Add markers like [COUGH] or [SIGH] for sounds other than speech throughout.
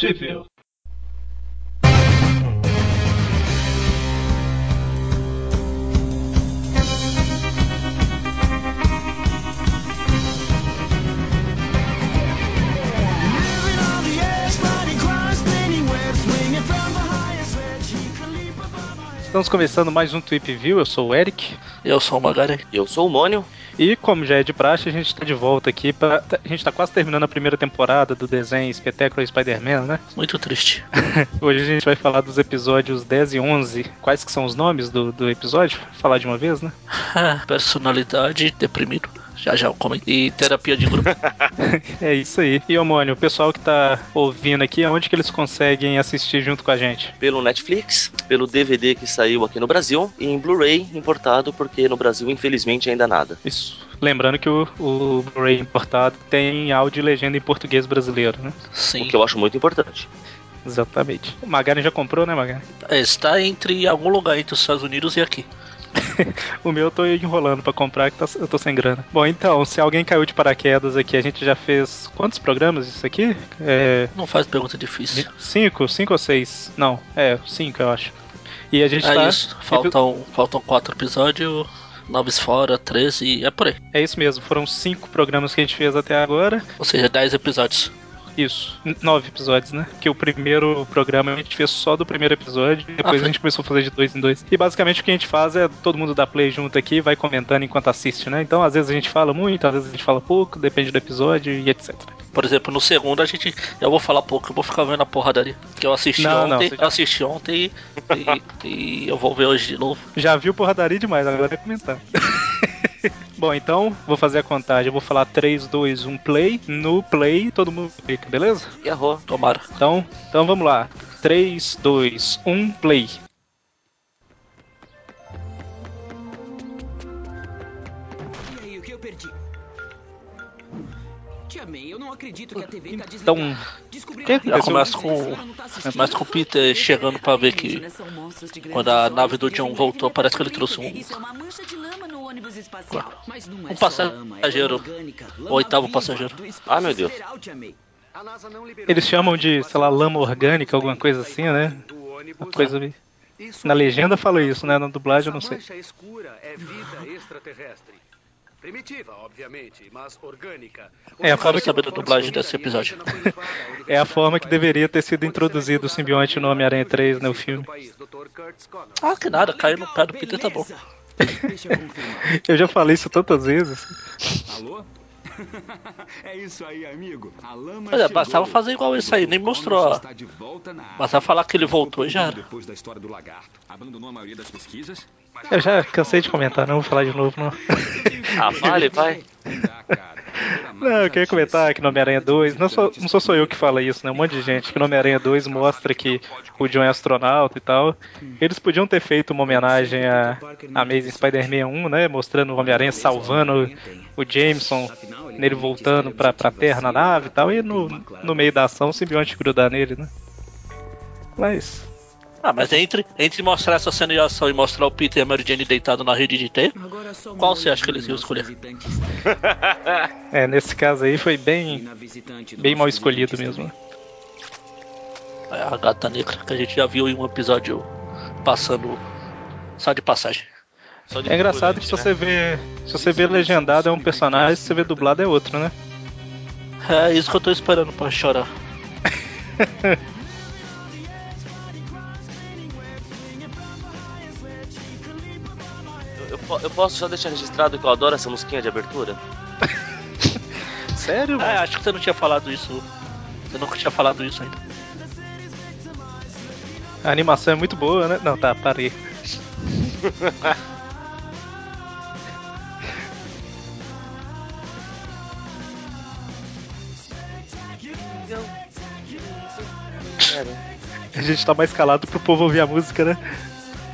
Tweepville. Estamos começando mais um Tweep View. Eu sou o Eric. Eu sou o Magari. Eu sou o Mônio. E como já é de praxe, a gente está de volta aqui. Pra... A gente está quase terminando a primeira temporada do desenho Espetáculo Spider-Man, né? Muito triste. [LAUGHS] Hoje a gente vai falar dos episódios 10 e 11. Quais que são os nomes do, do episódio? Falar de uma vez, né? [LAUGHS] Personalidade, deprimido. Já já eu comento. E terapia de grupo. [LAUGHS] é isso aí. E, Omônio, o pessoal que tá ouvindo aqui, aonde que eles conseguem assistir junto com a gente? Pelo Netflix, pelo DVD que saiu aqui no Brasil e em Blu-ray importado, porque no Brasil, infelizmente, ainda nada. Isso. Lembrando que o, o Blu-ray importado tem áudio e legenda em português brasileiro, né? Sim. O que eu acho muito importante. Exatamente. O Magari já comprou, né, Magari? Está entre algum lugar entre os Estados Unidos e aqui. [LAUGHS] o meu eu tô enrolando para comprar, que tá, eu tô sem grana. Bom, então, se alguém caiu de paraquedas aqui, a gente já fez quantos programas isso aqui? É... Não faz pergunta difícil. Cinco? Cinco ou seis? Não, é, cinco eu acho. E a gente é tá. Isso. Faltam, faltam quatro episódios. Noves fora, 13 e é por aí. É isso mesmo, foram cinco programas que a gente fez até agora. Ou seja, dez episódios. Isso, nove episódios, né? Que o primeiro programa a gente fez só do primeiro episódio, e depois ah, a gente começou a fazer de dois em dois. E basicamente o que a gente faz é todo mundo dá play junto aqui e vai comentando enquanto assiste, né? Então às vezes a gente fala muito, às vezes a gente fala pouco, depende do episódio e etc. Por exemplo, no segundo a gente. Eu vou falar pouco, eu vou ficar vendo a porradaria. Que eu assisti não, ontem, não, eu assisti ontem e, [LAUGHS] e, eu vou ver hoje de novo. Já viu porradaria demais, agora é comentar. [LAUGHS] Bom, então vou fazer a contagem. Eu vou falar 3, 2, 1, play. No play, todo mundo clica, beleza? Errou, tomara. Então, então vamos lá. 3, 2, 1, play. E aí, o que eu perdi? Tia May, eu não acredito que a TV tá Então, que já começa com, começa com o Peter chegando pra ver que quando a nave do John voltou, parece que ele trouxe um. Um passageiro. O oitavo passageiro. Ah, meu Deus. Eles chamam de, sei lá, lama orgânica, alguma coisa assim, né? Uma coisa. Na legenda fala isso, né? Na dublagem eu não sei. Primitiva, obviamente, mas orgânica. É a forma que saber da dublagem desse episódio. é a forma que deveria ter sido introduzido o simbionte no Homem-Aranha 3 no filme. Ah, que nada, caiu no pé do Peter, tá bom. [LAUGHS] Eu já falei isso tantas vezes. Alô? [LAUGHS] é isso aí, amigo. A lama Olha, bastava fazer igual isso aí, nem mostrou. Bastava falar que ele voltou e já era. Depois da história do lagarto, abandonou a maioria das pesquisas. Eu já cansei de comentar, não vou falar de novo, não. ah, vale, vai. Não, eu queria comentar que no Homem-Aranha 2, não sou, não sou só eu que fala isso, né? Um monte de gente que no Homem-Aranha 2 mostra que o John é astronauta e tal. Eles podiam ter feito uma homenagem a, Amazing Spider-Man 1, né? Mostrando o Homem-Aranha salvando o Jameson, nele voltando pra, pra Terra na nave e tal, e no, no meio da ação o simbionte grudar nele, né? Mas ah, mas entre, entre mostrar essa cena de ação e mostrar o Peter e a Mary Jane deitado na rede de T, qual você acha que eles iam escolher? [LAUGHS] é, nesse caso aí foi bem, bem mal escolhido mesmo. É a gata negra que a gente já viu em um episódio passando só de passagem. De é engraçado que se você vê. Se você vê legendado é um personagem, se você vê dublado é outro, né? É isso que eu tô esperando pra chorar. [LAUGHS] eu posso só deixar registrado que eu adoro essa musiquinha de abertura? [LAUGHS] Sério? É, acho que você não tinha falado isso. Você nunca tinha falado isso ainda. A animação é muito boa, né? Não, tá, parei. [LAUGHS] A gente tá mais calado pro povo ouvir a música, né?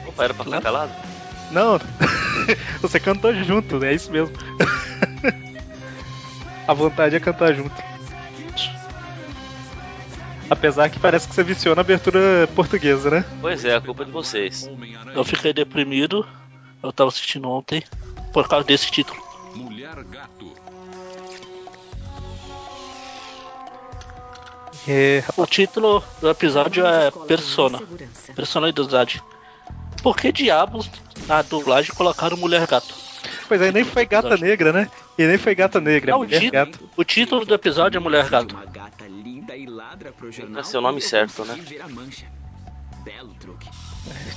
Opa, era pra ficar calado? Não, [LAUGHS] você cantou junto, é isso mesmo. [LAUGHS] A vontade é cantar junto. Apesar que parece que você viciou na abertura portuguesa, né? Pois é, a culpa é de vocês. Eu fiquei deprimido, eu tava assistindo ontem, por causa desse título. Mulher Gato. É... O título do episódio é Persona. Personalidade. Por que diabos na dublagem colocaram Mulher Gato? Pois aí, nem foi Gata Negra, né? E nem foi Gata Negra, Não, é Mulher Gato. O título do episódio é Mulher Gato. É seu nome certo, né?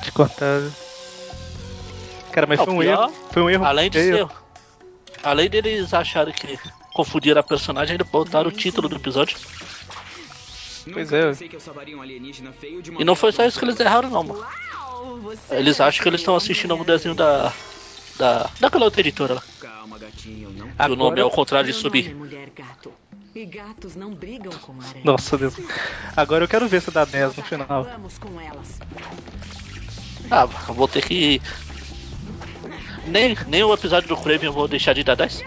Te contar. Cara, mas foi um pior, erro. Foi um erro. Além de ser. Além deles acharem que confundiram a personagem, ainda botaram o título do episódio. Pois é. E não foi só isso que eles erraram, não, mano. Eles acham que eles estão assistindo um desenho da. da. daquela outra editora lá. Calma, gatinho, não. Agora... O nome é o contrário de subir. E gatos não brigam com aranha. Nossa Deus. Agora eu quero ver se dá 10 no final. Vamos com elas. Ah, vou ter que. Nem, nem o episódio do Kraven eu vou deixar de dar 10. [LAUGHS]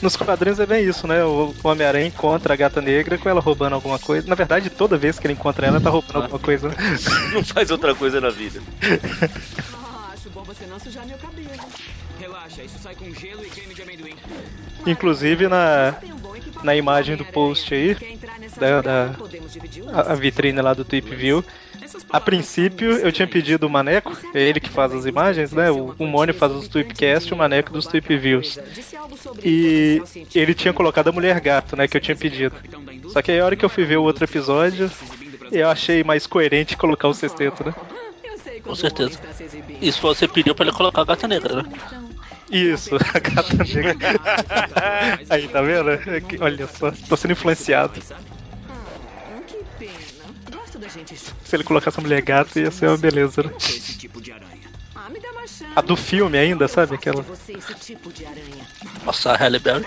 Nos quadrinhos é bem isso, né? O Homem-Aranha encontra a gata negra com ela roubando alguma coisa. Na verdade, toda vez que ele encontra ela, tá roubando alguma coisa. [LAUGHS] Não faz outra coisa na vida. Ah, acho bom você não sujar meu cabelo. Relaxa, isso sai com gelo e creme de amendoim. Inclusive na, na imagem do post aí, da, da a, a vitrine lá do Tip View, a princípio eu tinha pedido o Maneco, é ele que faz as imagens, né? O, o Mônio faz os Tweepcast e o Maneco dos Tweep Views. E ele tinha colocado a Mulher Gato, né? Que eu tinha pedido. Só que aí a hora que eu fui ver o outro episódio, eu achei mais coerente colocar o sexteto, né? Com certeza. Isso você pediu pra ele colocar a gata negra, né? Isso, [LAUGHS] a gata negra. aí, tá vendo? Olha só, tô sendo influenciado Se ele colocasse a mulher gata, ia ser uma beleza, né? Tipo ah, a do filme ainda, sabe? Aquela. Tipo Nossa, a Halle Berry?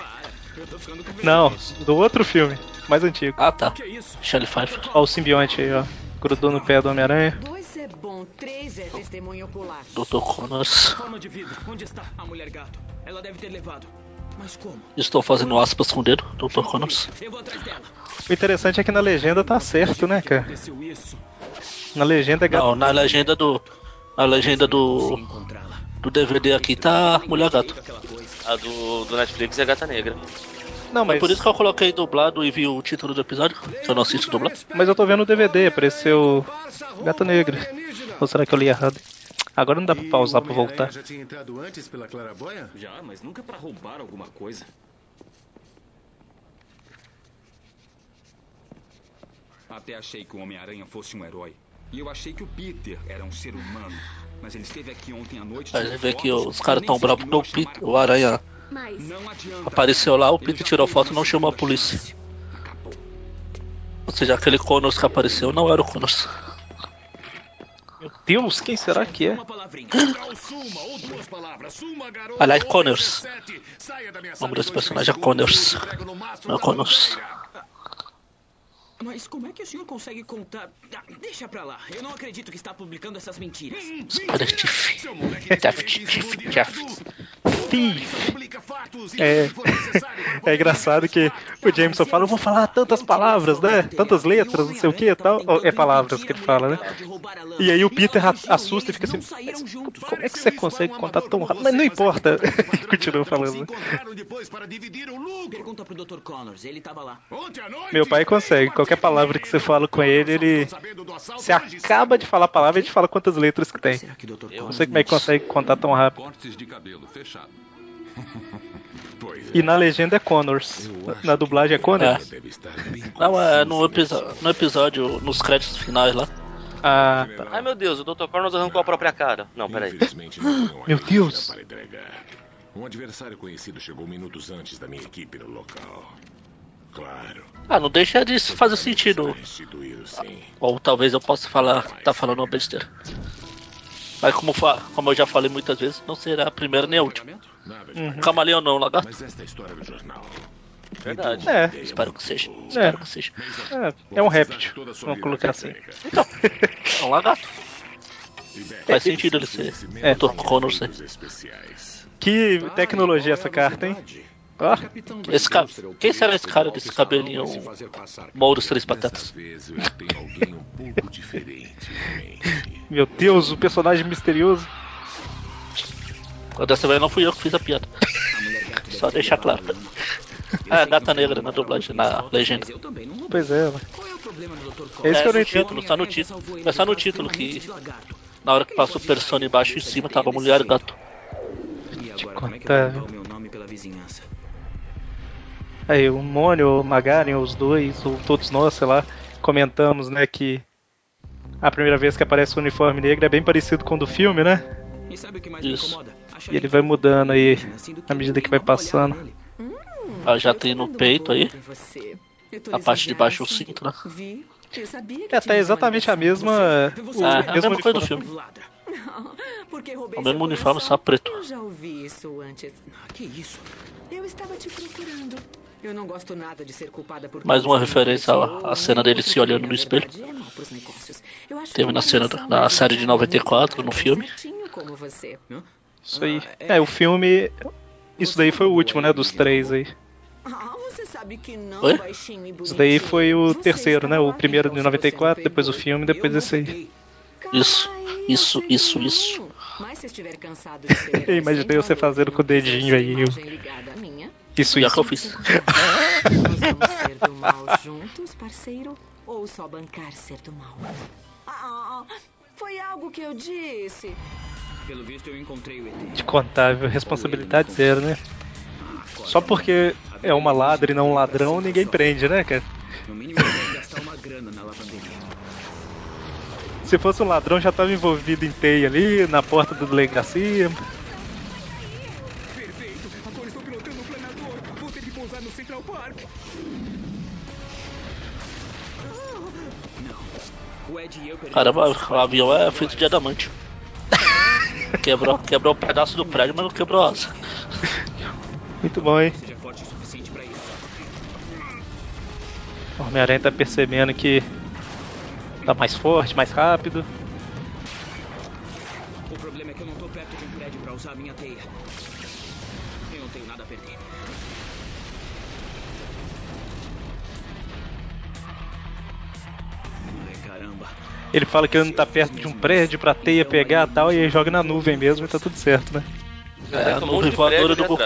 Não, do outro filme, mais antigo. Ah, tá. Shelly Pfeiffer. Ó, o simbionte aí, ó. Grudou no pé do Homem-Aranha. Dois é bom, três é testemunho ocular. Dr. Connors. Forma de vida. Onde está a mulher gato? Ela deve ter levado. Mas como? Estou fazendo aspas com o dedo, Dr. Connors. O interessante é que na legenda tá certo, né, cara? Na legenda é gato. Não, na legenda do. Na legenda do. Do DVD aqui tá Mulher Gato. A do, do Netflix é Gata Negra. Não, mas... É por isso que eu coloquei dublado e vi o título do episódio, que eu não assisto dublado. Mas eu tô vendo o DVD, apareceu Gata Negra. Ou será que eu li errado? Agora não dá pra pausar pra voltar. Já tinha entrado antes pela Claraboia? Já, mas nunca pra roubar alguma coisa. Até achei que o Homem-Aranha fosse um herói. E eu achei que o Peter era um ser humano. Mas ele esteve aqui ontem à noite. A gente vê que os caras tão bravos porque o Peter, o Aranha apareceu lá, o Peter tirou foto e não chamou a polícia. Ou seja, aquele Connors que apareceu não era o Connors. Meu Deus, quem será que é? Aliás, Connors. O nome desse personagem é Connors. Não é Connors. Mas como é que o senhor consegue contar? Ah, deixa pra lá. Eu não acredito que está publicando essas mentiras. Thief. É, [LAUGHS] é engraçado que o Jameson fala, eu vou falar tantas palavras, né? Tantas letras, não sei o que e tal. É palavras que ele fala, né? E aí o Peter assusta e fica assim, como é que você consegue contar tão rápido? Mas não importa. [LAUGHS] Continua falando. Pergunta pro Dr. Connors, ele tava lá. Meu pai consegue. Qualquer palavra que você fala com ele, ele. Você acaba de falar a palavra e ele fala quantas letras que tem. Não sei como é que consegue contar tão rápido. [LAUGHS] E na legenda é Connors. Na dublagem é Connors? É. [LAUGHS] Não, é no, no episódio, nos créditos finais lá. Ah, tá. Ai meu Deus, o Dr. Connors arrancou a própria cara. Não, peraí. [LAUGHS] meu Deus! Um adversário conhecido chegou minutos antes da minha equipe no local. Claro. Ah, não deixa de fazer sentido. Ou talvez eu possa falar, tá falando uma besteira. Mas como, como eu já falei muitas vezes, não será a primeira nem a última. Uhum. Camaleão não, lagarto. Mas esta é história do jornal. Verdade. É. Espero que seja. É. Espero que seja. É, é um réptil. Vamos colocar assim. Então, [LAUGHS] é um lagarto. Faz sentido ele ser. É, Dr. Connors. Né? Que tecnologia essa carta, hein? Ah, esse cara, quem será esse cara desse cabelinho Mouros Três Patetas? Meu Deus, o personagem misterioso. Dessa vez não fui eu que fiz a piada. Só deixar claro. [LAUGHS] Ah, gata negra na dublagem, na legenda. Pois é, mano. É isso que eu não entendo. Título, só no título. É só no título que na hora que passa o persona embaixo e em cima tava mulher e gato. Te contar. Aí, o Mônio, o Magaren, os dois, ou todos nós, sei lá, comentamos, né, que a primeira vez que aparece o uniforme negro é bem parecido com o do filme, né? Isso. E ele vai mudando aí à medida que vai passando. Ah, já tem no peito aí. A parte de baixo o cinto, né? É, tá exatamente a mesma. O, é, a mesma coisa do filme. [LAUGHS] O mesmo uniforme, só preto. Eu já ouvi isso antes. Que isso? Eu estava te procurando. Eu não gosto nada de ser culpada por Mais uma referência à, cena dele se olhando no espelho. Teve na cena da série de 94, no filme. Isso aí. É, o filme. Isso daí foi o último, né? Dos três aí. Ah, você sabe que não, Oi? Isso daí foi o terceiro, né? O primeiro de 94, depois o filme, depois esse aí. Isso, isso, isso, isso. [LAUGHS] Eu imaginei você fazendo com o dedinho aí. Isso, isso. que eu fiz. Nós vamos ser do mal juntos, parceiro? Ou só bancar ser do mal? Ah, foi algo que eu disse. Pelo visto eu encontrei o ET. De contável, responsabilidade zero, né? Só porque é uma ladra e não um ladrão, ninguém prende, né, cara? No mínimo gastar uma grana na lavanderia. Se fosse um ladrão, já tava envolvido em teia ali, na porta da delegacia. Caramba, o avião é feito de adamante. quebrou, quebrou um pedaço do prédio, mas não quebrou asa. Muito bom, hein? O Homem-Aranha tá percebendo que tá mais forte, mais rápido. Caramba. Ele fala que ele não tá perto de um prédio pra teia pegar e tal, e aí joga na nuvem mesmo e tá tudo certo, né? É, a nuvem voadora do Goku.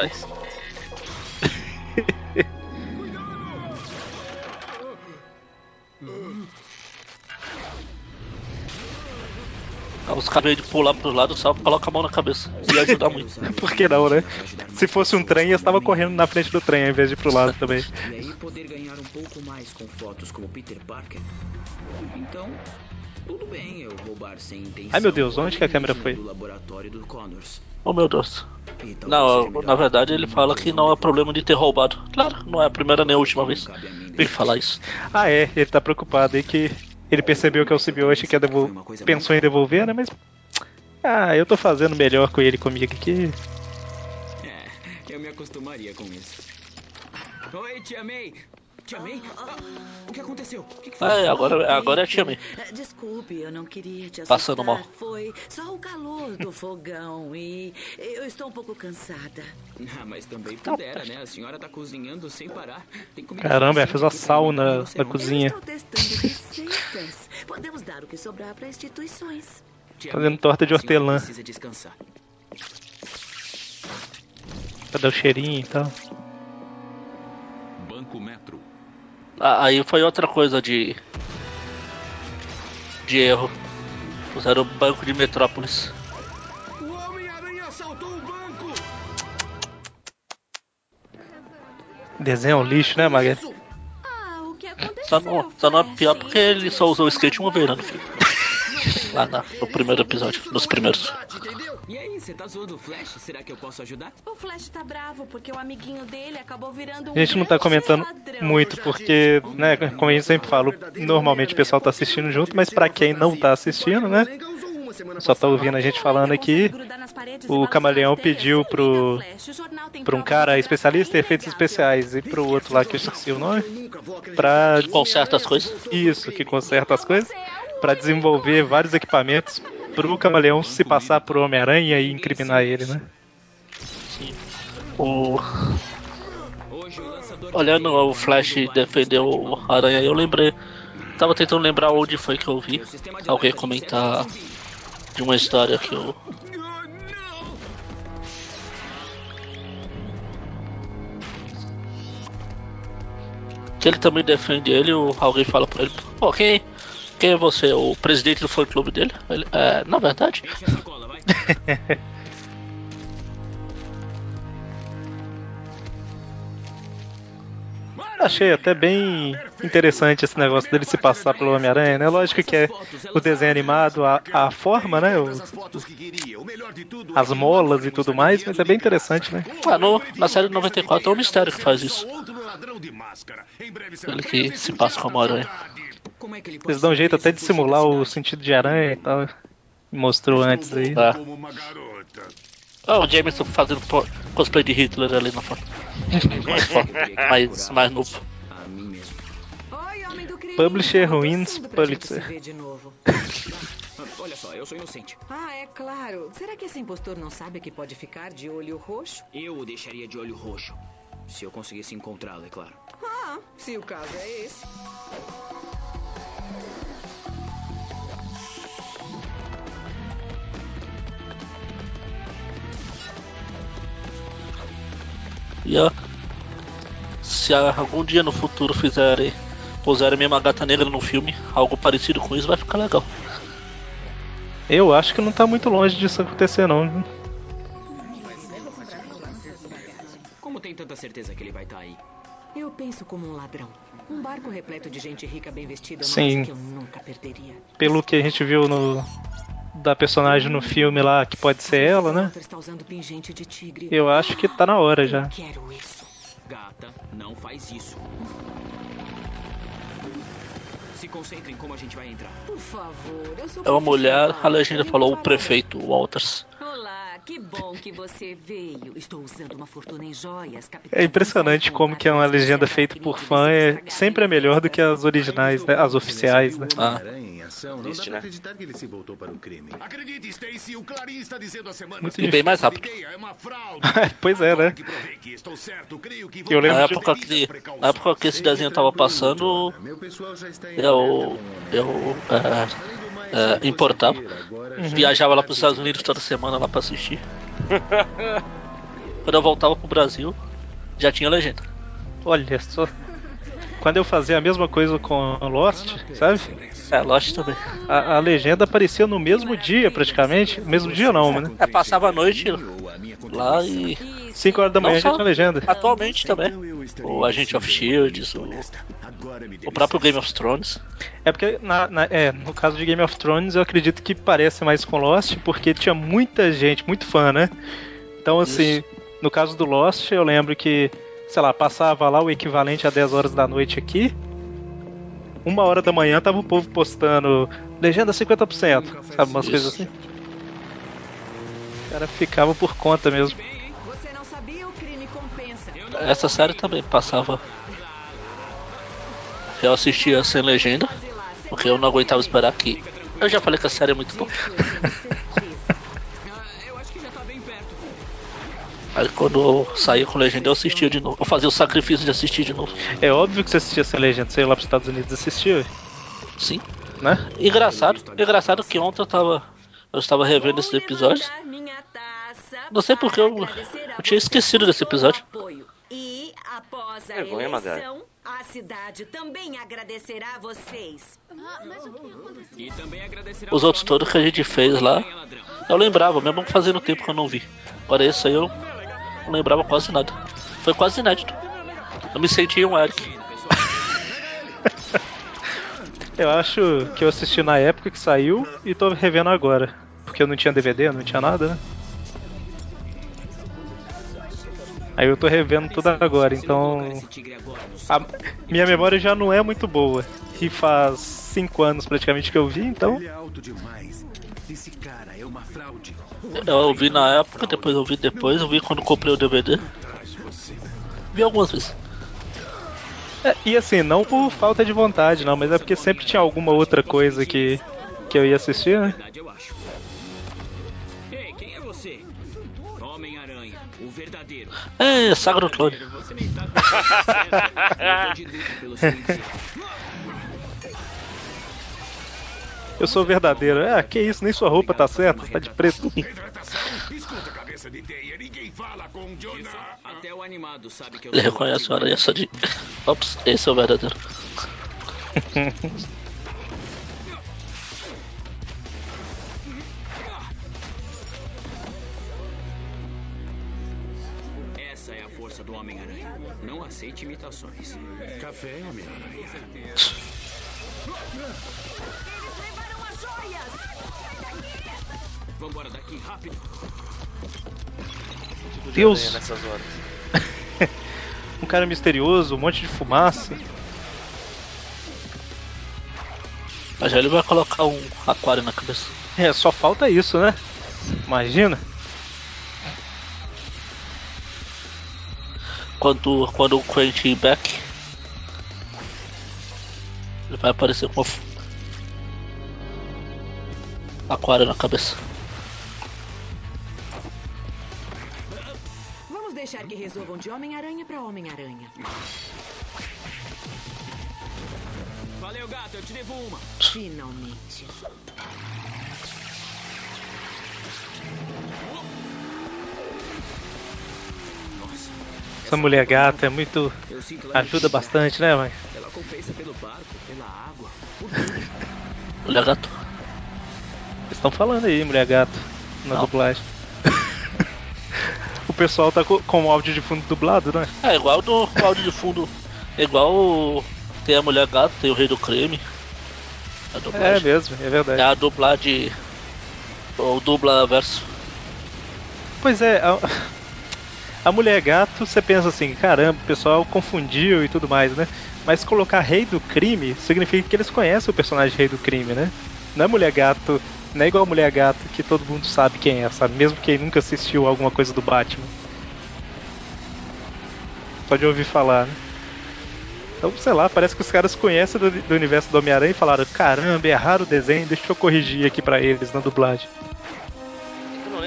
Os caras de pular pro lado, só coloca a mão na cabeça. Ia [LAUGHS] ajudar muito. Por que não, né? Se fosse um trem, eu estava correndo na frente do trem ao invés de ir pro lado [LAUGHS] também. E aí poder ganhar um pouco mais com fotos como Peter Parker. Então, tudo bem eu roubar sem intenção. Ai meu Deus, onde que a câmera foi? Oh meu Deus. Não, na verdade ele fala que não é problema de ter roubado. Claro, não é a primeira nem a última vez. Vem falar isso. Ah é, ele tá preocupado aí que ele percebeu que é o symbiote que devol... pensou em devolver, né? Mas. Ah, eu tô fazendo melhor com ele comigo aqui. É, eu me acostumaria com isso. Oi, Tia May! Tia May? Ah, o que aconteceu? O que, foi? É, agora, agora é a Tia May. Desculpe, eu não queria te assustar. Passando mal. Foi só o calor do fogão e eu estou um pouco cansada. Ah, mas também pudera, né? A senhora tá cozinhando sem parar. Caramba, ela fez uma sauna na cozinha. Eu estou testando receitas. Podemos dar o que sobrar para instituições. Fazendo torta de hortelã. Precisa descansar. Cadê o cheirinho e tal? Banco Metro. Ah, aí foi outra coisa de. de erro. Usaram o banco de Metrópolis. O Homem-Aranha assaltou o banco! Desenho é um lixo, né, Maga? Ah, o que aconteceu? Só não, só não é pior porque ele só usou o skate uma vez né, no filme. [LAUGHS] Lá na, no primeiro episódio, nos primeiros. E aí, você tá zoando o Flash? Será que eu posso ajudar? O Flash tá bravo porque o amiguinho dele acabou virando um A gente não tá comentando ladrão. muito porque, né, como a gente sempre fala, normalmente o pessoal tá assistindo junto, mas pra quem não tá assistindo, né, só tá ouvindo a gente falando aqui, o Camaleão pediu pro, pro um cara especialista em efeitos especiais e pro outro lá que eu esqueci o nome, pra... Conserta as coisas. Isso, que conserta as coisas, para desenvolver vários equipamentos pro Camaleão se passar por Homem-Aranha e incriminar ele, né? Sim. O... Olhando o Flash defender o Aranha, eu lembrei. Tava tentando lembrar onde foi que eu vi alguém comentar de uma história que eu. Que ele também defende ele, ou alguém fala pra ele, ok, quem, é você? O presidente do fã clube dele? Ele, é, na verdade. [LAUGHS] Achei até bem interessante esse negócio dele se passar pelo Homem-Aranha, né? Lógico que é o desenho animado, a, a forma, né? O, as molas e tudo mais, mas é bem interessante, né? Ah, no, na série 94 é o Mistério que faz isso. Ele que se passa como aranha. Eles dão um jeito até de simular o sentido de aranha e tal. Mostrou antes aí. Ah. Ah, o Jameson fazendo cosplay de Hitler ali na foto. mais, mais, mais novo. Publisher Ruins Pulitzer. [LAUGHS] Olha só, eu sou inocente. Ah, é claro. Será que esse impostor não sabe que pode ficar de olho roxo? Eu o deixaria de olho roxo. Se eu conseguisse encontrá-lo, é claro. Ah, se o caso é esse. E ó, se algum dia no futuro fizerem posarem a mesma gata negra no filme, algo parecido com isso, vai ficar legal. Eu acho que não tá muito longe disso acontecer não. Como tem tanta certeza que ele vai estar tá aí? Eu penso como um ladrão. Um barco repleto de gente rica bem vestida é Sim. que eu nunca perderia. Pelo que a gente viu no da personagem no filme lá, que pode ser ela, né? Está usando pingente de tigre. Eu acho que tá na hora já. Quero isso. Gata, não faz isso. Se concentre em como a gente vai entrar. Por favor, eu sou É uma mulher, a legenda falou o prefeito Walters. Que bom que você veio. Estou usando uma fortuna em joias, capitão. É impressionante como que é uma legenda feita por fã é sempre é melhor do que as originais, né? As oficiais, né? Ah. Triste, né? acreditar que ele se voltou para o crime. Acredite, Stacy, o Clarim está dizendo há semanas Muito E bem mais rápido. é [LAUGHS] pois é, né? Eu lembro Na época que, na época que esse desenho tava passando, eu, eu é, é, importava. Viajava lá pros Estados Unidos toda semana lá pra assistir. Quando eu voltava pro Brasil, já tinha legenda. Olha só. Quando eu fazia a mesma coisa com Lost, sabe? É, Lost também. A, a legenda aparecia no mesmo dia, praticamente. No mesmo dia não, né? É, passava a noite lá e 5 horas da manhã já tinha legenda. atualmente também. O Agent of Shields, o, o próprio Game of Thrones. É porque, na, na- é, no caso de Game of Thrones, eu acredito que parece mais com Lost, porque tinha muita gente, muito fã, né? Então, assim, no caso do Lost, eu lembro que, sei lá, passava lá o equivalente a 10 horas da noite aqui. Uma hora da manhã tava o povo postando legenda 50%, sabe? Umas Isso. coisas assim. O cara ficava por conta mesmo. Essa série também passava. Eu assistia sem legenda, porque eu não aguentava esperar que. Eu já falei que a série é muito boa. Eu acho que já tá bem perto. Aí quando eu saía com legenda eu assistia de novo. Eu fazia o sacrifício de assistir de novo. É óbvio que você assistia sem legenda, você ia lá pros Estados Unidos assistir, Sim. né? Engraçado, engraçado que ontem eu tava. Eu estava revendo esse episódio. Não sei porque eu, eu tinha esquecido desse episódio. Vergonha, Magali. A cidade também agradecerá a vocês. E também agradecer Os outros todos que a gente fez lá, eu lembrava, mesmo fazendo tempo que eu não vi. Agora esse aí eu não lembrava quase nada. Foi quase inédito. Eu me senti um Eric. [LAUGHS] Eu acho que eu assisti na época que saiu e tô revendo agora. Porque eu não tinha DVD, não tinha nada, né? Aí eu tô revendo tudo agora, então. A minha memória já não é muito boa. E faz cinco anos praticamente que eu vi, então. Ele é alto demais. Esse cara é uma fraude. Eu vi na época, depois eu vi depois, eu vi quando comprei o DVD. Vi algumas vezes. É, e assim, não por falta de vontade, não, mas é porque sempre tinha alguma outra coisa que, que eu ia assistir, né? [LAUGHS] verdadeiro. É, Clone. Você tá. Eu luta pelo seu incêndio. Eu sou verdadeiro. Ah, que isso, nem sua roupa tá certa, tá de preto. Hidratação? [LAUGHS] Escuta, cabeça de teia. Ninguém fala com o Jonah. Até o animado sabe que eu Ele reconhece igual aranha só de. Ops, esse é o verdadeiro. [LAUGHS] do Homem-Aranha. Não aceite imitações. Café, Homem-Aranha. Levaram as joias! Vambora daqui, rápido. Tipo de Deus. nessas horas. [LAUGHS] Um cara misterioso, um monte de fumaça. Mas já ele vai colocar um aquário na cabeça. É, só falta isso, né? Imagina. Quando, quando o Quentin back, ele vai aparecer com aquário na cabeça. Vamos deixar que resolvam de Homem-Aranha pra Homem-Aranha. Valeu, gato. Eu te devo uma. Finalmente. Essa mulher gata é muito. Ajuda bastante, né, mãe? Ela compensa pelo barco, pela água. Olha [LAUGHS] gato. Vocês estão falando aí, mulher gato, na Não. dublagem. [LAUGHS] o pessoal tá co- com o áudio de fundo dublado, né? É igual do o áudio de fundo. É igual o- tem a mulher gato, tem o rei do creme. A É dublagem. mesmo, é verdade. É a dublagem. O dubla verso. Pois é, a, a mulher gato, você pensa assim, caramba, o pessoal confundiu e tudo mais, né? Mas colocar rei do crime significa que eles conhecem o personagem rei do crime, né? Não é mulher gato, não é igual a mulher gato que todo mundo sabe quem é, sabe? Mesmo quem nunca assistiu alguma coisa do Batman. Só de ouvir falar, né? Então, sei lá, parece que os caras conhecem do, do universo do Homem-Aranha e falaram: caramba, erraram o desenho, deixa eu corrigir aqui pra eles na dublagem.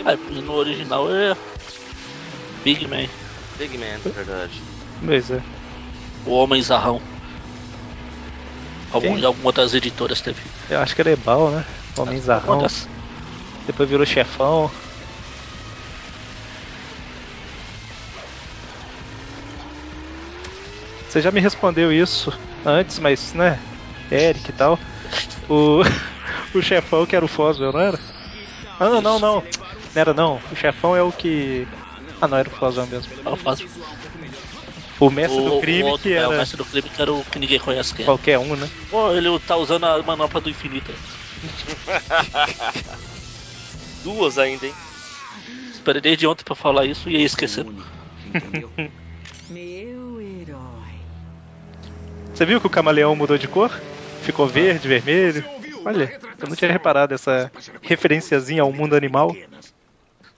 É, no original é. Big Man, Big Man, é verdade. Pois é. o Homem Zarrão. Algum, alguma outras editoras teve. Eu acho que era Ebal, né? Homem Alguma Zarrão. dessas. Depois virou chefão. Você já me respondeu isso antes, mas, né? Eric e tal. O, [LAUGHS] o chefão que era o Foswell, não era? Ah, não, não, não. Não era não. O chefão é o que. Ah, não, era o Foswell mesmo. Ela faz. O mestre o, do crime o outro, que é, o era mestre do crime que era o que ninguém conhece quem é. qualquer um, né? Pô, ele tá usando a manopla do infinito. [LAUGHS] Duas ainda, hein? Esperei desde ontem pra falar isso e ia esquecer. Entendeu? [LAUGHS] Meu herói. Você viu que o camaleão mudou de cor? Ficou verde, vermelho. Olha, eu não tinha reparado essa referenciazinha ao mundo animal.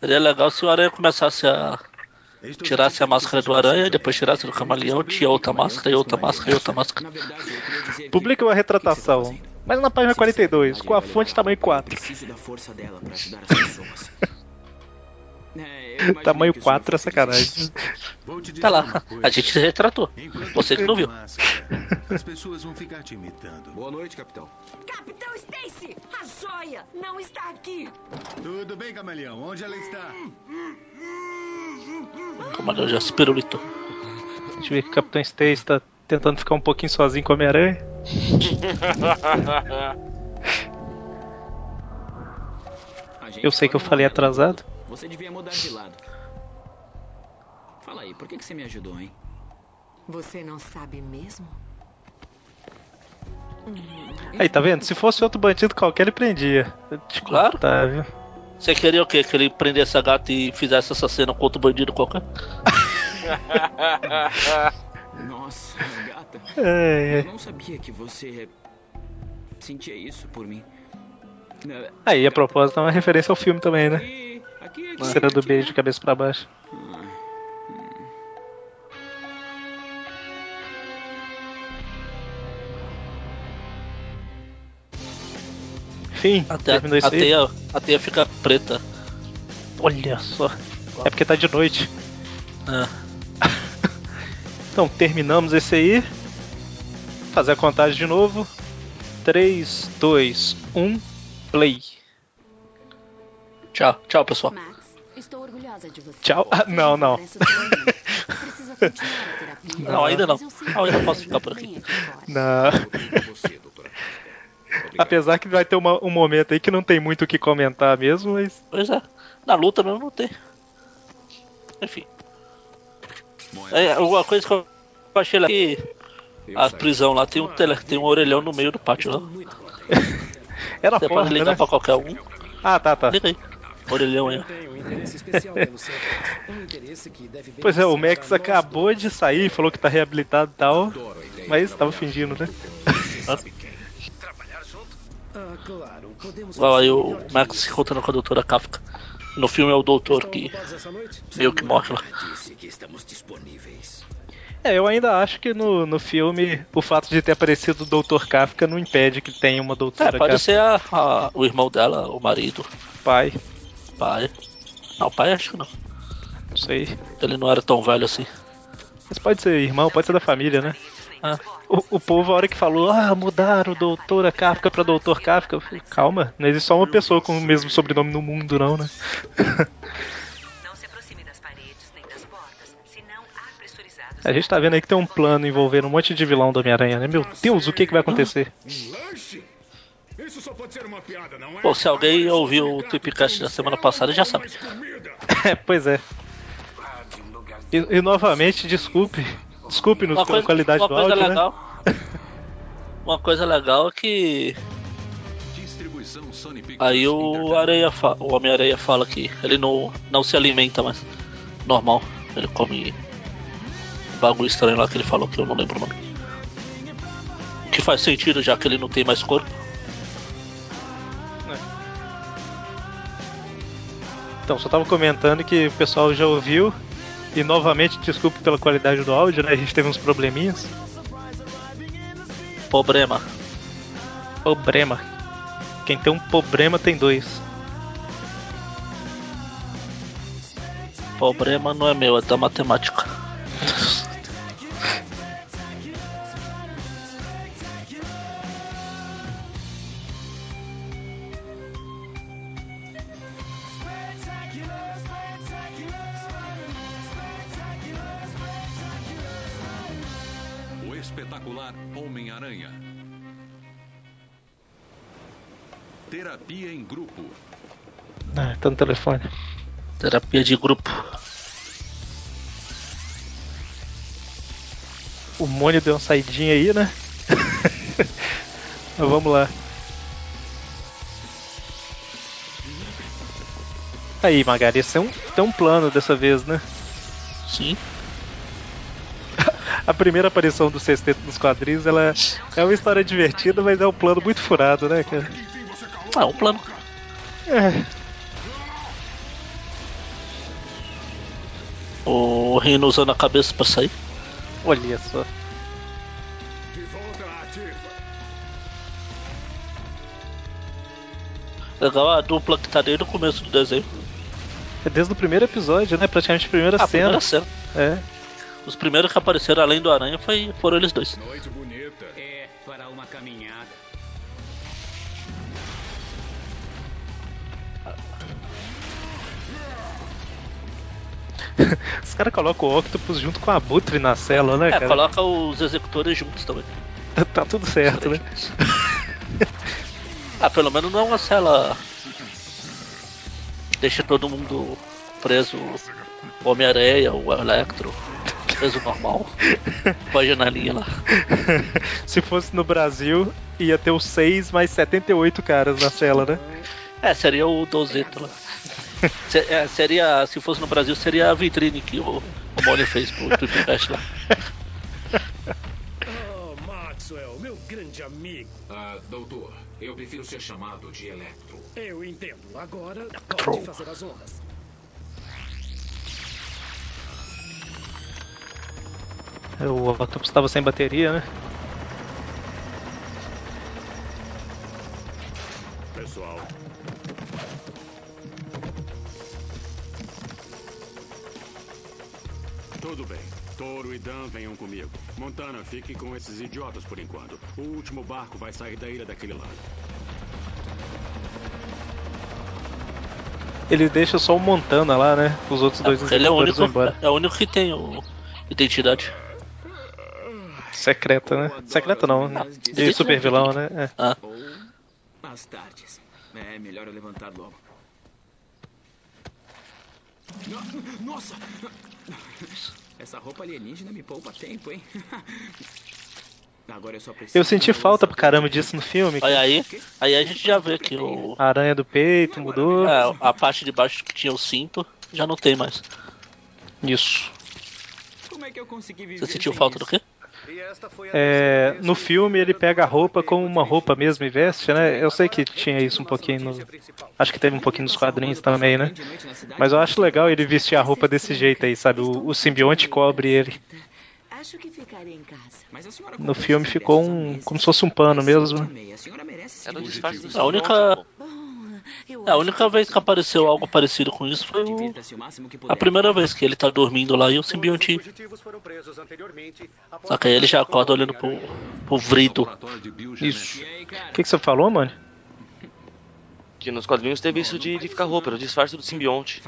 Seria legal se o aranha começasse a. Tirasse a máscara do aranha, depois tirasse do camaleão, tinha outra máscara e outra máscara e outra máscara. Na verdade, eu queria dizer que- Publica uma retratação. Mas na página Se disser a 42, verdade, com a fonte tamanho culpa. Eu 4. É, Tamanho que o senhor 4 é sacanagem. [LAUGHS] Vou te dizer Tá lá, a gente se retratou. Enquanto Você que não viu. máscara, as pessoas vão ficar te imitando. Boa noite, capitão. Capitão Stacy! A joia não está aqui! Tudo bem, camaleão? Onde ela está? O camaleão já se pirulitou. Deixa eu ver que o Capitão Stacy tá tentando ficar um pouquinho sozinho com Homem-Aranha. A [LAUGHS] gente Eu sei que eu falei atrasado. Você devia mudar de lado. Fala aí, por que, que você me ajudou, hein? Você não sabe mesmo? Aí, tá vendo? Se fosse outro bandido qualquer, ele prendia. Eu te Claro. contar, viu? Você queria o quê? Que ele prendesse a gata e fizesse essa cena com outro bandido qualquer? [LAUGHS] Nossa, gata. É, Eu é. não sabia que você sentia isso por mim. Aí, a propósito, é uma referência ao filme também, né? Aqui, aqui, aqui. Cena do beijo de cabeça pra baixo. Enfim, Até, terminou isso a, aí. teia, a teia fica preta. Olha só. É porque tá de noite. É. [LAUGHS] Então, terminamos esse aí. Fazer a contagem de novo. 3, 2, 1, play. Tchau, tchau pessoal. Max, estou orgulhosa Tchau. Ah, [LAUGHS] não, não. [LAUGHS] Não, ainda não. Ah, ainda posso ficar por aqui. Não. [LAUGHS] Apesar que vai ter uma, um momento aí que não tem muito o que comentar mesmo, mas. Pois é. Na luta mesmo não tem. Enfim. É, uma coisa que eu achei lá que a prisão lá tem um, tele, tem um orelhão no meio do pátio lá. Era Você porta, pode ligar né? pra qualquer um. Ah, tá, tá. Liga aí. Orelhão aí. Pois é, o Max acabou de sair, falou que tá reabilitado e tal, mas tava fingindo, né? [LAUGHS] Vai aí o Max se encontrando com a doutora Kafka. No filme é o doutor que meio que morre lá. É, eu ainda acho que no, no filme o fato de ter aparecido o Dr. Kafka não impede que tenha uma É, doutora pode Kafka. ser a- a- o irmão dela, o marido, pai, pai. Não, pai acho que não. não sei. Ele não era tão velho assim. Mas pode ser irmão, pode ser da família, né? Ah, O, o povo, a hora que falou, ah, mudaram doutora Kafka pra doutor Kafka, eu falei, calma, não existe só uma pessoa com o mesmo sobrenome no mundo, não, né? [LAUGHS] Não se aproxime das paredes nem das portas, senão ar pressurizado. A gente tá vendo aí que tem um plano envolvendo um monte de vilão do Homem-Aranha, né? Meu Deus, o que, que vai acontecer? Piada, não é? Pô, se alguém ouviu o Tripcast da semana passada já sabe. [LAUGHS] É, pois é. E, e novamente, desculpe. Desculpe-nos pela coisa, qualidade uma do coisa áudio, legal. [LAUGHS] Uma coisa legal é que aí o Areia fa- o Homem-Areia fala que ele não, não se alimenta mais. Normal. Ele come bagulho estranho lá que ele falou que eu não lembro o nome. Que faz sentido já que ele não tem mais corpo. Então, só tava comentando que o pessoal já ouviu. E novamente, desculpe pela qualidade do áudio, né? A gente teve uns probleminhas. Problema. Problema. Quem tem um problema tem dois. Problema não é meu, é da matemática. Terapia em grupo. Ah, tá no telefone. Terapia de grupo. O Mônio deu uma saidinha aí, né? [LAUGHS] Mas vamos lá. Aí, Magari, esse é um, tem um plano dessa vez, né? Sim. [LAUGHS] A primeira aparição do sexteto nos quadrinhos, ela é uma história divertida, mas é um plano muito furado, né, cara? Ah, um plano. É, O Rino usando a cabeça pra sair. olha só. De volta à ativa. Legal a dupla que tá desde o começo do desenho. É desde o primeiro episódio, né? Praticamente a primeira A cena. primeira cena. É. Os primeiros que apareceram além do Aranha foi, foram eles dois. Noite bonita. [LAUGHS] Os caras colocam o Octopus junto com a Abutre na cela, né, É, cara? coloca os executores juntos também. Tá, tá tudo certo, né? Ah, pelo menos não é uma cela. Deixa todo mundo preso. O Homem-Aranha, o Electro. Preso normal. Com a janelinha lá. [LAUGHS] Se fosse no Brasil, ia ter os 6 mais 78 caras na cela, né? É, seria o Dozeto lá. Se- é, seria, se fosse no Brasil, seria a vitrine que o, o Mônio fez pro [LAUGHS] Tripcast lá. Oh, Maxwell, meu grande amigo. Ah, doutor, eu prefiro ser chamado de Electro. Eu entendo. Agora Troll. pode fazer as honras. O Octopus tava sem bateria, né? Pessoal, tudo bem. Toro e Dan venham comigo. Montana, fique com esses idiotas por enquanto. O último barco vai sair da ilha daquele lado. Ele deixa só o Montana lá, né? Os outros dois Ele é o único, vão embora. é o único que tem o identidade. Secreta, né? Secreta não, de super vilão, né? É. Ah, às tardes. É melhor eu levantar logo. No- Nossa! Essa roupa alienígena me poupa tempo, hein? [LAUGHS] Agora eu só preciso. Eu senti falta pra caramba disso no filme. aí, aí, aí a gente já vê que o, A aranha do peito mudou. é, a parte de baixo que tinha o cinto já não tem mais. Isso. Como é que eu consegui viver Você sentiu falta isso? do quê? É, no filme ele pega a roupa como uma roupa mesmo e veste, né? Eu sei que tinha isso um pouquinho no. Acho que teve um pouquinho nos quadrinhos também, né? Mas eu acho legal ele vestir a roupa desse jeito aí, sabe? O, o simbionte cobre ele. Acho que ficarei em casa. Mas a senhora No filme ficou um. como se fosse um pano mesmo. Merece Era sim. disfarce do A única, a acho única vez que apareceu algo parecido com isso foi o, a primeira vez que ele tá dormindo lá e o simbionte. Só que aí ele já acorda olhando pro, pro Vrido. Isso. O que, que você falou, mano? Que nos quadrinhos teve isso de, de ficar roupa, era o disfarce do simbionte.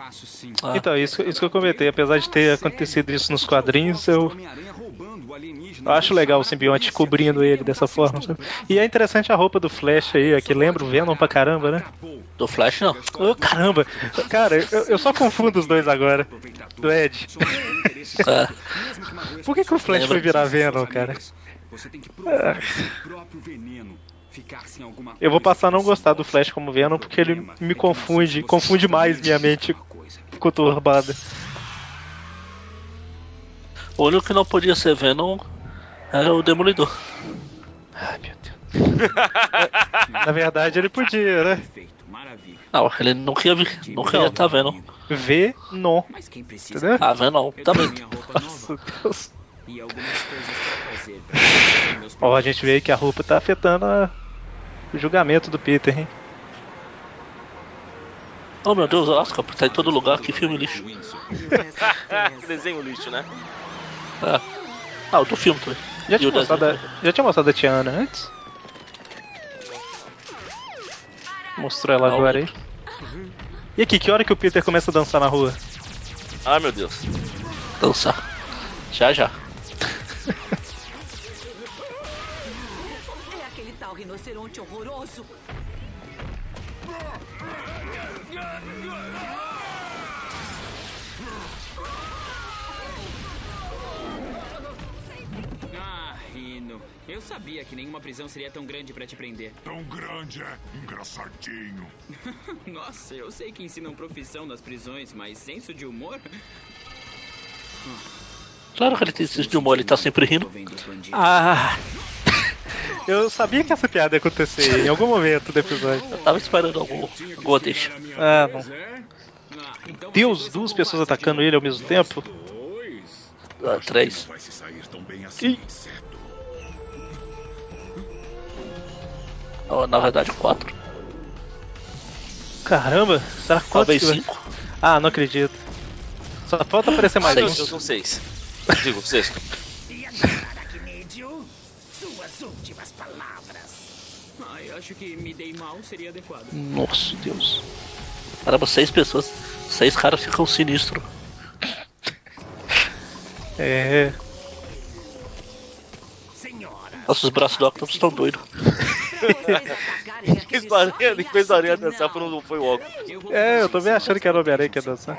Ah, Então, isso, isso que eu comentei. Apesar de ter acontecido isso nos quadrinhos, eu, eu acho legal o simbionte cobrindo ele dessa forma. sabe? E é interessante a roupa do Flash aí, ó, que lembra o Venom pra caramba, né? do Flash não. Ô, caramba! Cara, eu, eu só confundo os dois agora. Do Ed. [LAUGHS] É, Por que, que o Flash foi virar Venom, cara? Eu vou passar a não gostar do Flash como Venom porque ele é me que confunde, confunde mais minha mente conturbada. O único que não podia ser Venom era o Demolidor. Ai, meu Deus. [LAUGHS] Na verdade, ele podia, né? Perfeito, maravilha. Não, ele nunca ia, vir- nunca ia estar Venom. Venom. Mas quem precisa? Entendeu? Ah, tenho também. Nossa, Deus. e algumas coisas pra fazer. pra meus Ó, a gente vê que a roupa tá afetando a- o julgamento do Peter, hein? Oh meu Deus, Oscar, tá em todo lugar, que filme lixo. [LAUGHS] Desenho lixo, né? É. Ah, o do filme também. Já tinha, mostrado a, já tinha mostrado a Tiana antes? Mostrou ela Não, agora aí. E aqui, que hora que o Peter começa a dançar na rua? Ah, meu Deus. Dançar. Já, já. [LAUGHS] É aquele tal rinoceronte horroroso. [LAUGHS] Eu sabia que nenhuma prisão seria tão grande pra te prender. [LAUGHS] Tão grande, é? Engraçadinho. Nossa, eu sei que ensinam profissão nas prisões, mas senso de humor? Claro que ele tem senso de humor, ele tá sempre rindo. Ah! Eu sabia que essa piada ia acontecer em algum momento do episódio. Eu tava esperando algum, alguma deixa. Ah, não. Ah, então Deus, duas pessoas atacando ele ao mesmo tempo? Ah, três. Assim, Oh, na verdade, quatro. Caramba, será que quantos Talvez vai- cinco. Ah, não acredito. Só falta aparecer mais Meu um. Deus, são seis. [LAUGHS] Digo, sexto. E agora, Aracnídeo? Suas últimas palavras. Ai, acho que me dei mal seria adequado. Nossa, Deus. Caramba, seis pessoas. Seis caras ficam sinistros. É. Senhora. Nossos braços do Octopus estão doidos. [LAUGHS] Fez o aranha, dançar não. foi, o óculos. É, eu isso, achando que era o Homem-Aranha que ia dançar.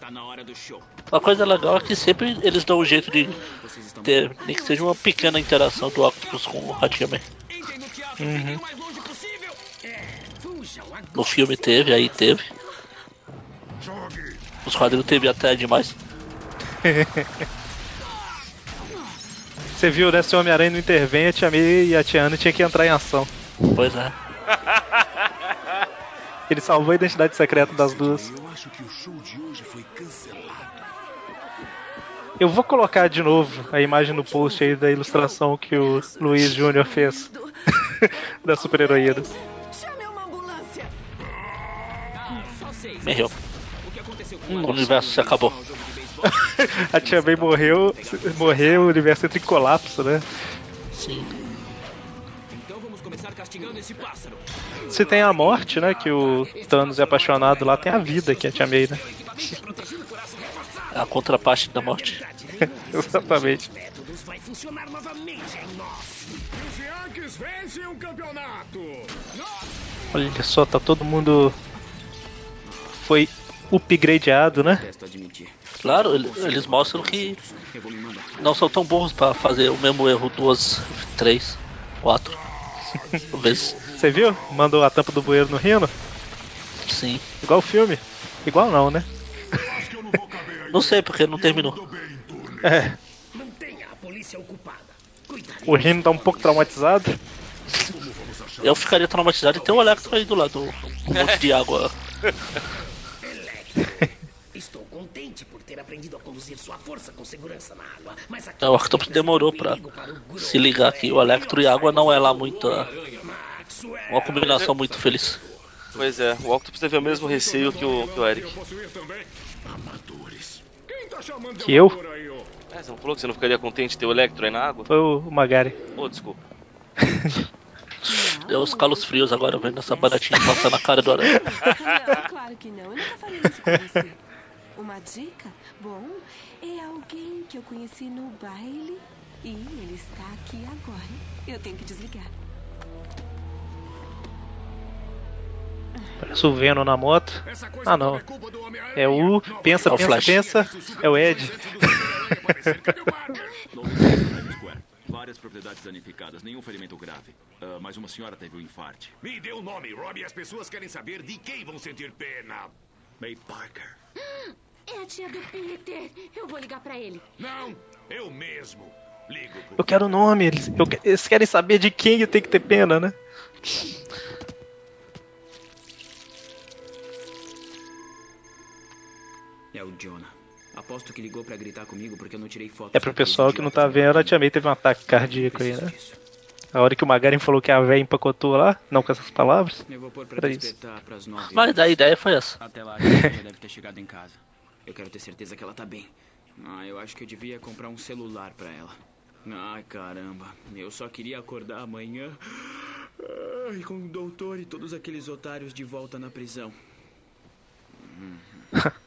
Tá na hora do show. Uma coisa legal é que sempre eles dão um jeito de ter, nem que seja uma pequena interação do Octopus com o Ratinho Man. Entrem no teatro, Uhum. agora. No filme teve, aí teve. Os quadrinhos teve até demais. [LAUGHS] Você viu, né? Se o Homem-Aranha não intervém, a Tia May e a Tiana tinha que entrar em ação. Pois é. [LAUGHS] Ele salvou a identidade secreta das duas. Eu acho que o show de hoje foi cancelado. Eu vou colocar de novo a imagem no post aí da ilustração que o Luiz Júnior fez [LAUGHS] das super-heroínas. Chame uma ambulância. Ah, só seis. Morreu. O universo se acabou. [LAUGHS] A Tia May morreu, morreu, o universo entra em colapso, né? Sim. Então vamos começar castigando esse pássaro. Se tem a morte, né? Que o Thanos é apaixonado lá, tem a vida que é a Tia May, né? É a contraparte da morte. [LAUGHS] Exatamente. métodos vai funcionar novamente em nós. Os Yankees vencem o campeonato. Olha só, tá todo mundo. Foi upgradeado, né? Claro, ele- eles mostram que não são tão burros pra fazer o mesmo erro duas, três, quatro [LAUGHS] vezes. Você viu? Mandou a tampa do bueiro no rino? Sim. Igual o filme. Igual não, né? Não sei porque não terminou. É, o rino tá um pouco traumatizado. Eu ficaria traumatizado e ter o Electro aí do lado, um monte de água. [LAUGHS] Contente por ter aprendido a conduzir sua força com segurança na água. Mas aqui É, o Octopus demorou pra se ligar que o Electro e água não é lá muito. Uma combinação muito feliz. Pois é, o Octopus teve o mesmo receio que o, que o Eric. Tá Que eu? É, você não falou que você não ficaria contente de ter o Electro aí na água? Foi o o Magari. Ô, desculpa. Deu os calos frios agora vendo essa baratinha passar na cara do aranha. [LAUGHS] Não, claro que não. Eu nunca faria isso com você. Uma dica? Bom, é alguém que eu conheci no baile e ele está aqui agora. Eu tenho que desligar. Parece o Venom na moto. Essa coisa Ah, não. é. É o. Pensa, É o pensa, Flash. pensa. É o Ed. Várias propriedades danificadas, nenhum ferimento grave. Ah, mas uma senhora teve um infarte. Me dê o nome, Rob. As pessoas querem saber de quem vão sentir pena. May Parker. É a tia do Peter. Eu vou ligar pra ele. Não, eu mesmo. Ligo pro... Eu quero o nome. Eles, eu eles querem saber de quem tem que ter pena, né? É o Jonah. Aposto que ligou pra gritar comigo porque eu não tirei foto. É pro pessoal que não tá vendo, a Tia May teve um ataque cardíaco aí, né? A hora que o Magaren falou que a véia empacotou lá, não com essas palavras. Eu vou pôr pra Era isso. despertar pras nove. Mas a ideia foi essa. Até lá, a gente já deve ter chegado em casa. Eu quero ter certeza que ela tá bem. Ah, eu acho que eu devia comprar um celular pra ela. Ai, caramba. Eu só queria acordar amanhã. Ai, com o doutor e todos aqueles otários de volta na prisão. [LAUGHS]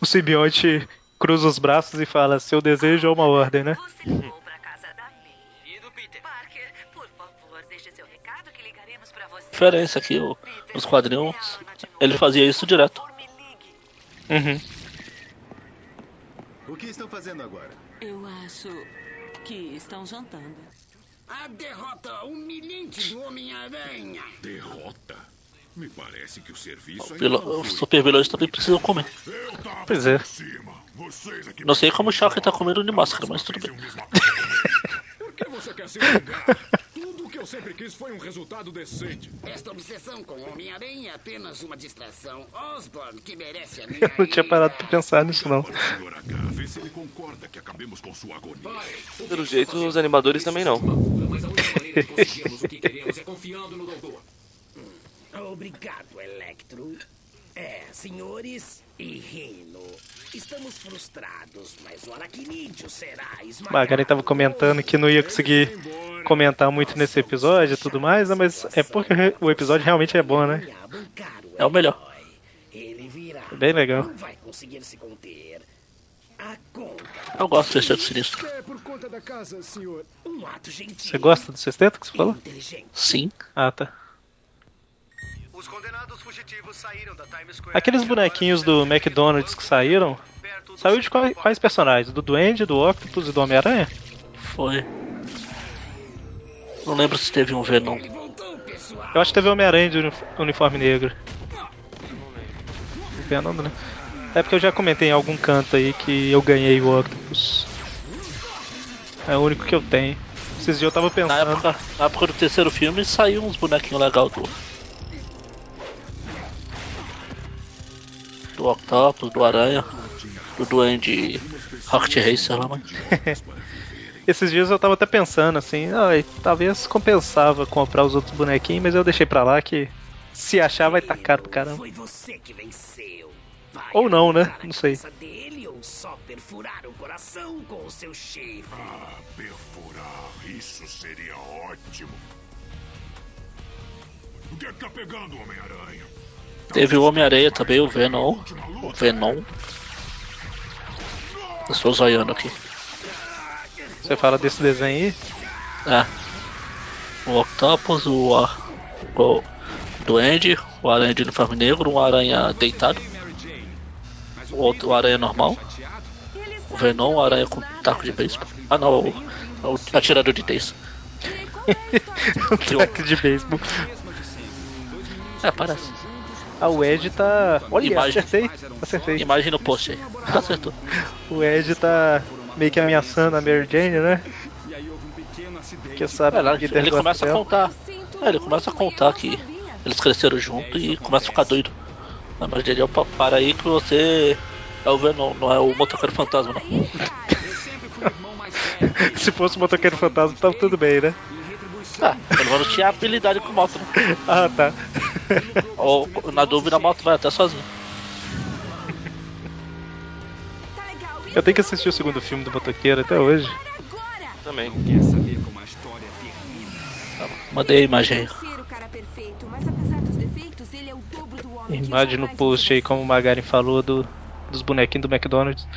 O simbionte cruza os braços e fala: Seu desejo é uma ordem, né? Você ligou pra casa da May. E do Peter? Parker, por favor, deixe seu recado que ligaremos pra você. Diferença aqui, o- nos quadrinhos, ele fazia isso direto. Uhum. O que estão fazendo agora? Eu acho que estão jantando. A derrota humilhante do Homem-Aranha. Derrota? Me parece que o serviço O Os super vilões também precisam comer. Pois é. Não sei como o Shocker tá comendo de máscara, mas tudo bem. Por que você quer se vingar? [LAUGHS] Eu sempre quis foi um resultado decente. Esta obsessão com o Homem-Aranha é apenas uma distração. Osborn, que merece a [LAUGHS] minha Não tinha parado pra pensar nisso, não. Agora, senhor H, vê se ele concorda que acabemos com sua agonia. Pelo jeito, os animadores também não. Mas a única maneira de conseguirmos o que queremos é confiando no doutor. Obrigado, Electro. É, senhores e Rino. Estamos frustrados, mas o aracnídeo será esmagado. Magaren tava comentando que não ia conseguir comentar muito nesse episódio e tudo mais, né? Mas é porque o episódio realmente é bom, né? É o melhor. Ele virá. É bem legal. Não vai conseguir se conter. A conta. Eu gosto desse Sexteto Sinistro. É por conta da casa, senhor. Um ato gentil. Você gosta do sexteto que você falou? Sim. Ah, tá. Os condenados fugitivos saíram da Times Square. Aqueles bonequinhos do McDonald's que saíram, saiu de quais, quais personagens? Do Duende, do Octopus e do Homem-Aranha? Foi. Não lembro se teve um Venom. Eu acho que teve o Homem-Aranha de uni- uniforme negro. O Venom, né? É porque eu já comentei em algum canto aí que eu ganhei o Octopus. É o único que eu tenho. Esses dias eu tava Na pensando. época, na época do terceiro filme saiu uns bonequinhos legais do. Do Octopus, do Aranha, do Duende Rocket Racer lá, mas. [LAUGHS] Esses dias eu tava até pensando assim, ai, talvez compensava comprar os outros bonequinhos, mas eu deixei pra lá que se achar vai tá caro pra caramba. Foi você que venceu. Vai Ou não, né? Não sei. dele ou só perfurar o coração com o seu chifre. Ah, perfurar. Isso seria ótimo. Onde é que tá pegando o Homem-Aranha? Teve o Homem-Aranha também, o Venom. O Venom. Eu estou zoiando aqui. Você fala desse desenho aí? É. O Octopus, o, a- o Duende, o Aranha de uniforme negro, um Aranha deitado. O outro o Aranha normal. O Venom, o Aranha com taco de beisebol. Ah não, o, o atirador de teias. um [LAUGHS] taco de beisebol. É, parece. Ah, o Ed tá. Olha, Imagem. acertei. Acertei. Imagem no post aí. [LAUGHS] Acertou. O Ed tá meio que ameaçando a Mary Jane, né? Que sabe É, que ele começa a contar. É, ele começa a contar que eles cresceram junto e começa a ficar doido. Não, mas ele, opa, para aí que você é o Venom, não é o motoqueiro fantasma, não. [LAUGHS] Se fosse o motoqueiro fantasma, tava tudo bem, né? Ah, pelo menos tinha habilidade com moto, né? [LAUGHS] Ah, tá. Ou, na dúvida, a moto vai até sozinha. Eu tenho que assistir o segundo filme do motoqueiro até hoje. Também. Mandei a imagem aí. Ser o cara perfeito, mas apesar dos defeitos, ele é Imagem no post aí, como o Magaren falou, do, dos bonequinhos do McDonald's.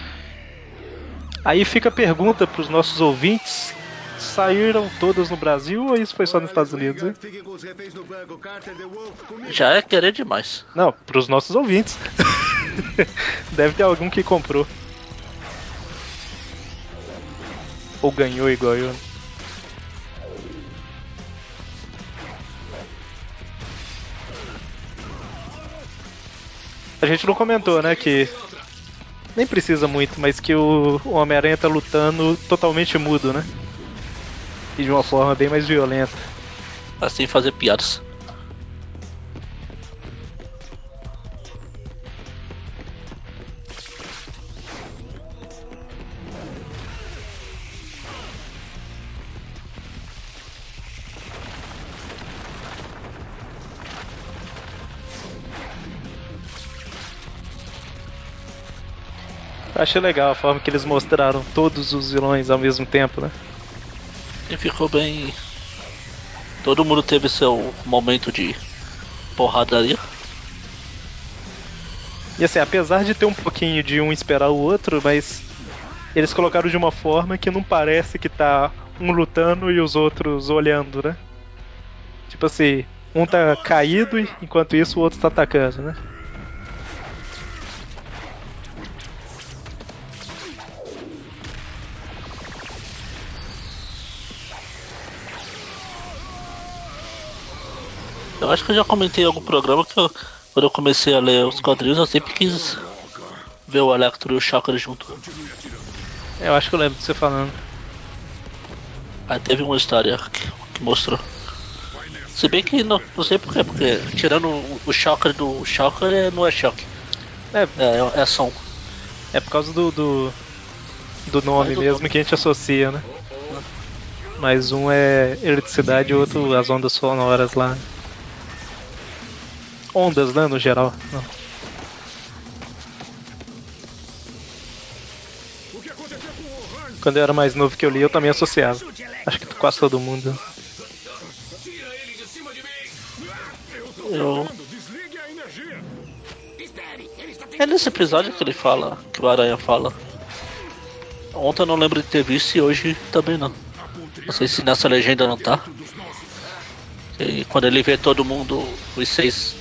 Aí fica a pergunta pros nossos ouvintes: saíram todas no Brasil ou isso foi só nos Estados Unidos? hein? Já é querer demais. Não, pros nossos ouvintes. [LAUGHS] Deve ter algum que comprou. Ou ganhou igual eu. A gente não comentou, né, que nem precisa muito, mas que o o Homem-Aranha tá lutando totalmente mudo, né? E de uma forma bem mais violenta. Assim fazer piadas. Achei legal a forma que eles mostraram todos os vilões ao mesmo tempo, né? E ficou bem. Todo mundo teve seu momento de porradaria. E assim, apesar de ter um pouquinho de um esperar o outro, mas eles colocaram de uma forma que não parece que tá um lutando e os outros olhando, né? Tipo assim, um tá caído enquanto isso o outro tá atacando, né? Eu acho que eu já comentei em algum programa que eu, quando eu comecei a ler os quadrinhos eu sempre quis ver o Electro e o Shocker junto. Eu acho que eu lembro de você falando. Aí teve uma história que, que mostrou. Se bem que não, não sei porquê, porque tirando o, o Shocker do Shocker é- não é choque. É, É, é som. é por causa do, do, do nome Mas do mesmo nome. que a gente associa, né? Mas um é eletricidade e o outro as ondas sonoras lá. Ondas, né, no geral. Não. Quando eu era mais novo que eu li, eu também associava. Acho que quase todo mundo. Eu... É nesse episódio que ele fala, que o Aranha fala. Ontem eu não lembro de ter visto e hoje também não. Não sei se nessa legenda não tá. E quando ele vê todo mundo, os seis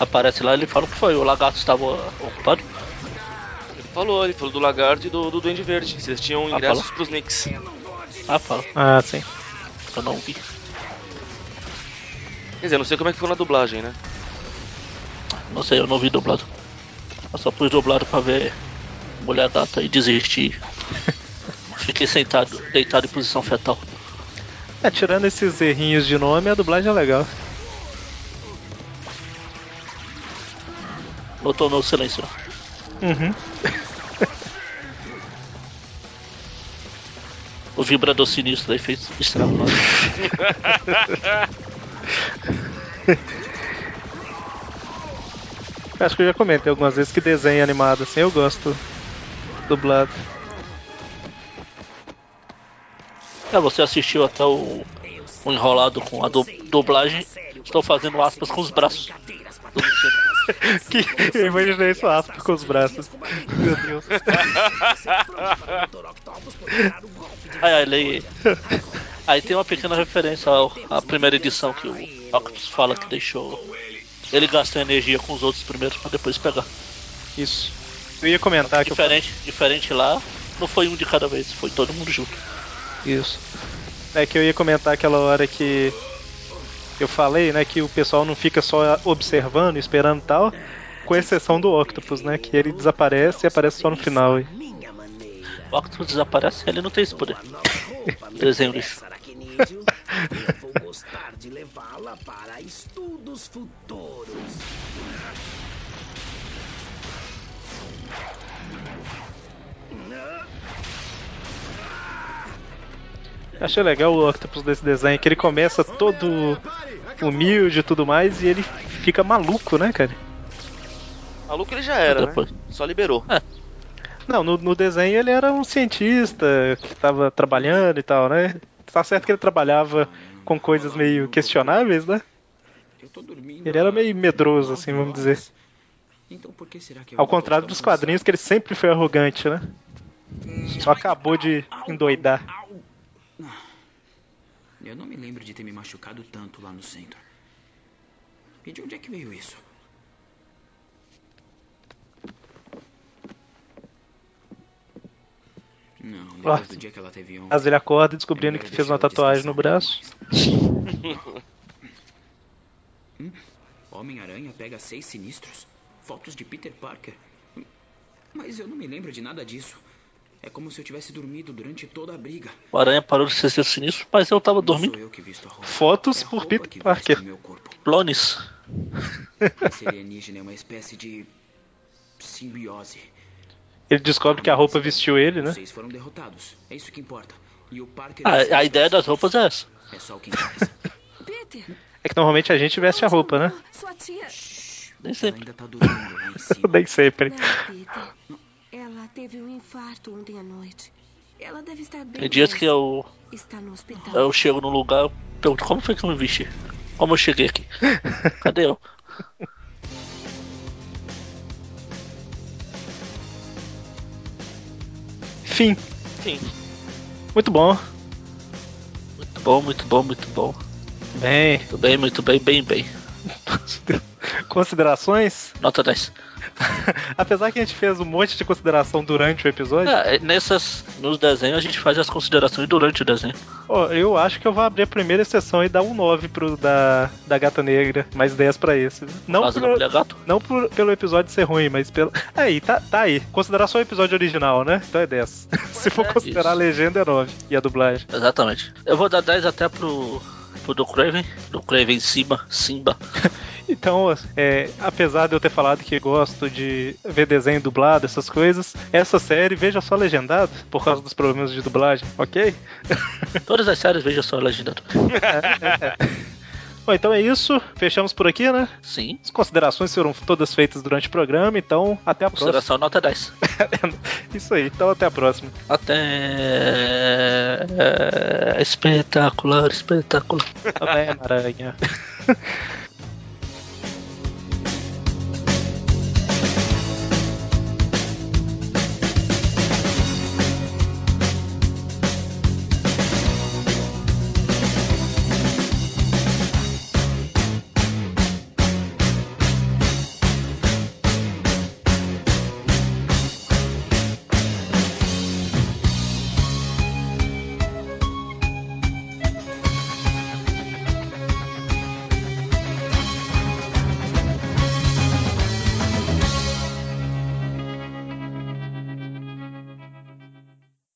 aparece lá, ele fala que foi, o lagarto estava ocupado. Ele falou, ele falou do Lagarto e do, do Duende Verde. Se eles tinham Ah, ingressos falou? pros Knicks. Ah, fala. Ah, sim. Eu não vi. Quer dizer, não sei como é que foi na dublagem, né? Não sei, eu não vi dublado. Eu só pus dublado pra ver Mulher Gata e desistir. [LAUGHS] Fiquei sentado, deitado em posição fetal. É, tirando esses errinhos de nome, a dublagem é legal. Notou meu silêncio. Uhum. O vibrador sinistro daí fez estrago. [LAUGHS] Acho que eu já comentei algumas vezes que desenho animado assim eu gosto dublado. É, você assistiu até o, o enrolado com a du- dublagem Estou fazendo aspas com os braços. [LAUGHS] [LAUGHS] que, eu imaginei isso aspas com os braços. Meu Deus. Aí, aí, aí tem uma pequena referência ao- à primeira edição que o Octopus fala que deixou. Ele gastou energia com os outros primeiro pra depois pegar. Isso. Eu ia comentar que eu Diferente, diferente lá, não foi um de cada vez, foi todo mundo junto. Isso. É que eu ia comentar aquela hora que eu falei, né, que o pessoal não fica só observando, esperando e tal, com exceção do Octopus, né, que ele desaparece e aparece só no final. O Octopus desaparece, ele não tem esse poder. [LAUGHS] Desenho lixo. Aracnídeo, eu vou gostar de levá-la para estudos futuros. Achei legal o Octopus desse desenho, que ele começa todo humilde e tudo mais, e ele fica maluco, né, cara? Maluco ele já era, né? Só liberou. Não, no, no desenho ele era um cientista que tava trabalhando e tal, né? Tá certo que ele trabalhava com coisas meio questionáveis, né? Ele era meio medroso, assim, vamos dizer. Então por que será que eu Ao contrário dos quadrinhos, que ele sempre foi arrogante, né? Só acabou de endoidar. Eu não me lembro de ter me machucado tanto lá no centro. E de onde é que veio isso? Não, depois do dia que ela teve ontem. Mas ele acorda descobrindo que fez uma tatuagem no braço. [LAUGHS] Hum? Homem-Aranha pega seis sinistros? Fotos de Peter Parker? Mas eu não me lembro de nada disso. É como se eu tivesse dormido durante toda a briga. O Aranha parou de ser seu sinistro, mas eu tava dormindo. Eu que visto a roupa. Fotos por Peter Parker. Clones. Esse [LAUGHS] alienígena é uma espécie de simbiose. Ele descobre que a roupa vestiu ele, né? Vocês foram derrotados. É isso que importa. E o Parker A, a ideia das roupas é essa. é só o que interessa. [LAUGHS] É que normalmente a gente veste a roupa, né? Sua tia. Nem sempre. Ainda tá dormindo lá em [LAUGHS] cima. Nem sempre. Não, Peter. Ela teve um infarto ontem à noite. Ela deve estar bem. Tem dias que eu, Está no hospital. eu chego num lugar, eu pergunto como foi que eu me vesti? Como eu cheguei aqui? [LAUGHS] Cadê eu? Fim. Fim. Muito bom. Muito bom, muito bom, muito bom. Bem. Muito bem, muito bem, bem, bem. [LAUGHS] Considerações? Nota 10. [LAUGHS] Apesar que a gente fez um monte de consideração durante o episódio, É, nessas, nos desenhos a gente faz as considerações durante o desenho. ó, eu acho que eu vou abrir a primeira sessão e dar um 9 pro da, da Gata Negra, mais 10 pra esse. Não, pelo- não por- pelo episódio ser ruim, mas pelo. Aí, tá, tá aí. Considerar só o episódio original, né? Então é 10. [LAUGHS] Se for considerar a legenda, é 9. E a dublagem. Exatamente. Eu vou dar 10 até pro, pro do Craven. Do Craven Simba. Simba. [LAUGHS] Então, é, apesar de eu ter falado que gosto de ver desenho dublado, essas coisas, essa série veja só legendado por causa dos problemas de dublagem, ok? Todas as séries veja só legendado. [LAUGHS] Bom, então é isso. Fechamos por aqui, né? Sim. As considerações foram todas feitas durante o programa, então até a próxima. Consideração nota 10. [LAUGHS] Isso aí, então até a próxima. Até. Espetacular, espetacular. Até, aranha. [LAUGHS]